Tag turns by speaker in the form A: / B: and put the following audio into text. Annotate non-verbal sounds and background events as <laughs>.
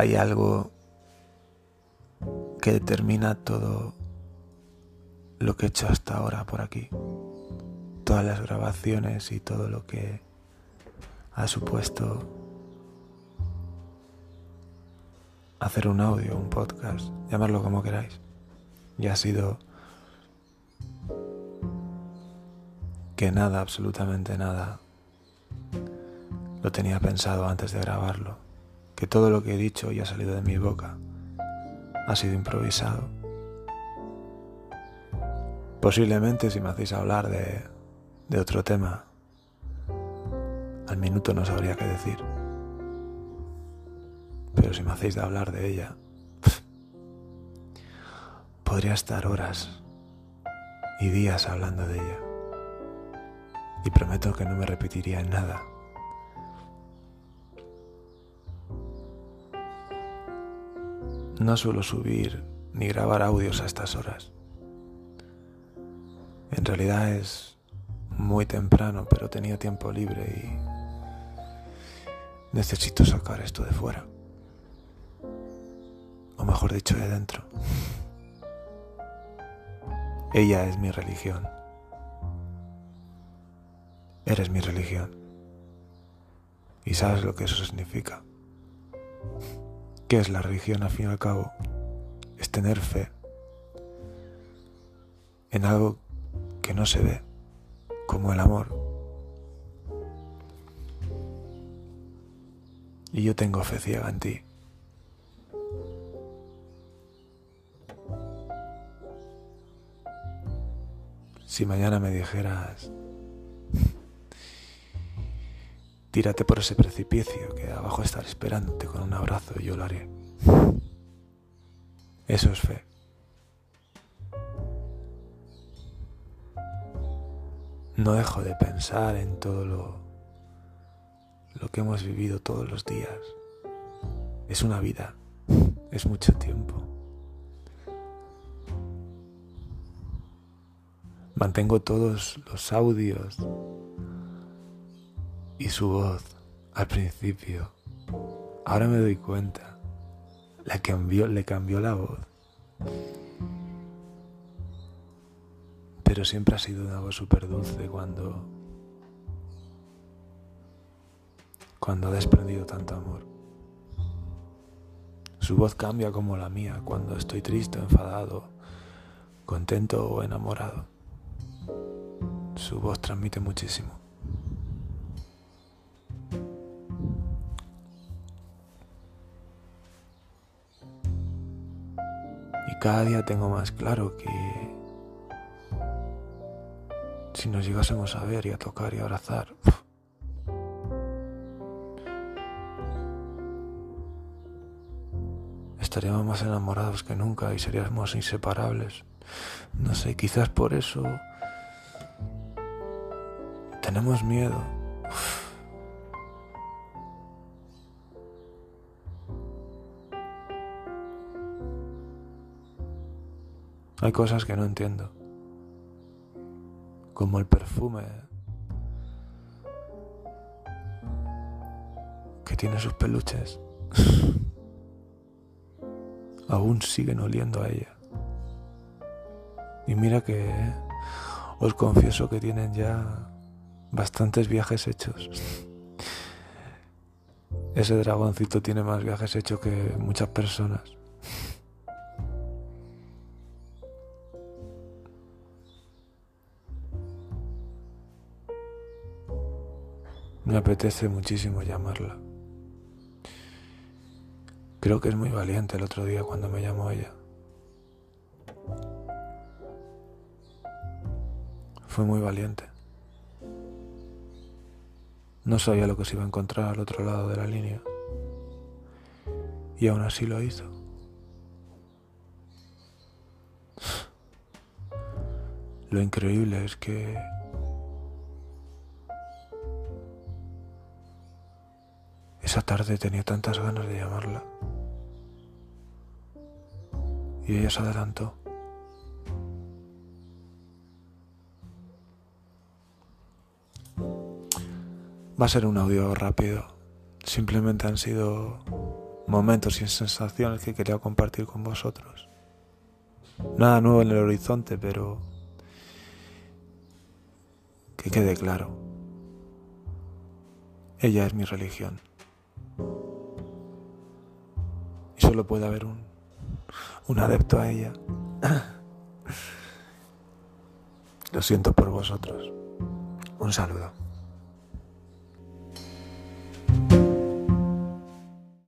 A: hay algo que determina todo lo que he hecho hasta ahora por aquí. Todas las grabaciones y todo lo que ha supuesto hacer un audio, un podcast, llamarlo como queráis. Y ha sido que nada, absolutamente nada, lo tenía pensado antes de grabarlo, que todo lo que he dicho y ha salido de mi boca ha sido improvisado. Posiblemente si me hacéis hablar de, otro tema, al minuto no sabría qué decir. Pero si me hacéis de hablar de ella, <laughs> podría estar horas y días hablando de ella. Y prometo que no me repetiría en nada. No suelo subir ni grabar audios a estas horas. En realidad es muy temprano, pero tenía tiempo libre y necesito sacar esto de fuera. O mejor dicho, de dentro. Ella es mi religión. Eres mi religión. Y sabes lo que eso significa. ¿Qué es la religión al fin y al cabo? Es tener fe en algo que no se ve, como el amor. Y yo tengo fe ciega en ti. Si mañana me dijeras, Tírate por ese precipicio que abajo estaré esperándote con un abrazo y yo lo haré. Eso es fe. No dejo de pensar en todo lo, lo que hemos vivido todos los días. Es una vida, es mucho tiempo. Mantengo todos los audios y su voz al principio, ahora me doy cuenta, la cambió, le cambió la voz. Pero siempre ha sido una voz súper dulce cuando, cuando ha desprendido tanto amor. Su voz cambia como la mía cuando estoy triste, enfadado, contento o enamorado. Su voz transmite muchísimo. Cada día tengo más claro que si nos llegásemos a ver y a tocar y a abrazar, estaríamos más enamorados que nunca y seríamos inseparables. No sé, quizás por eso tenemos miedo. Hay cosas que no entiendo, como el perfume que tiene sus peluches. <laughs> Aún siguen oliendo a ella. Y mira que os confieso que tienen ya bastantes viajes hechos. <laughs> Ese dragoncito tiene más viajes hechos que muchas personas. Me apetece muchísimo llamarla. Creo que es muy valiente el otro día cuando me llamó ella. Fue muy valiente. No sabía lo que se iba a encontrar al otro lado de la línea. Y aún así lo hizo. Lo increíble es que Esa tarde tenía tantas ganas de llamarla. Y ella se adelantó. Va a ser un audio rápido. Simplemente han sido momentos y sensaciones que quería compartir con vosotros. Nada nuevo en el horizonte, pero que quede claro. Ella es mi religión. Y solo puede haber un, un adepto a ella. Lo siento por vosotros. Un saludo.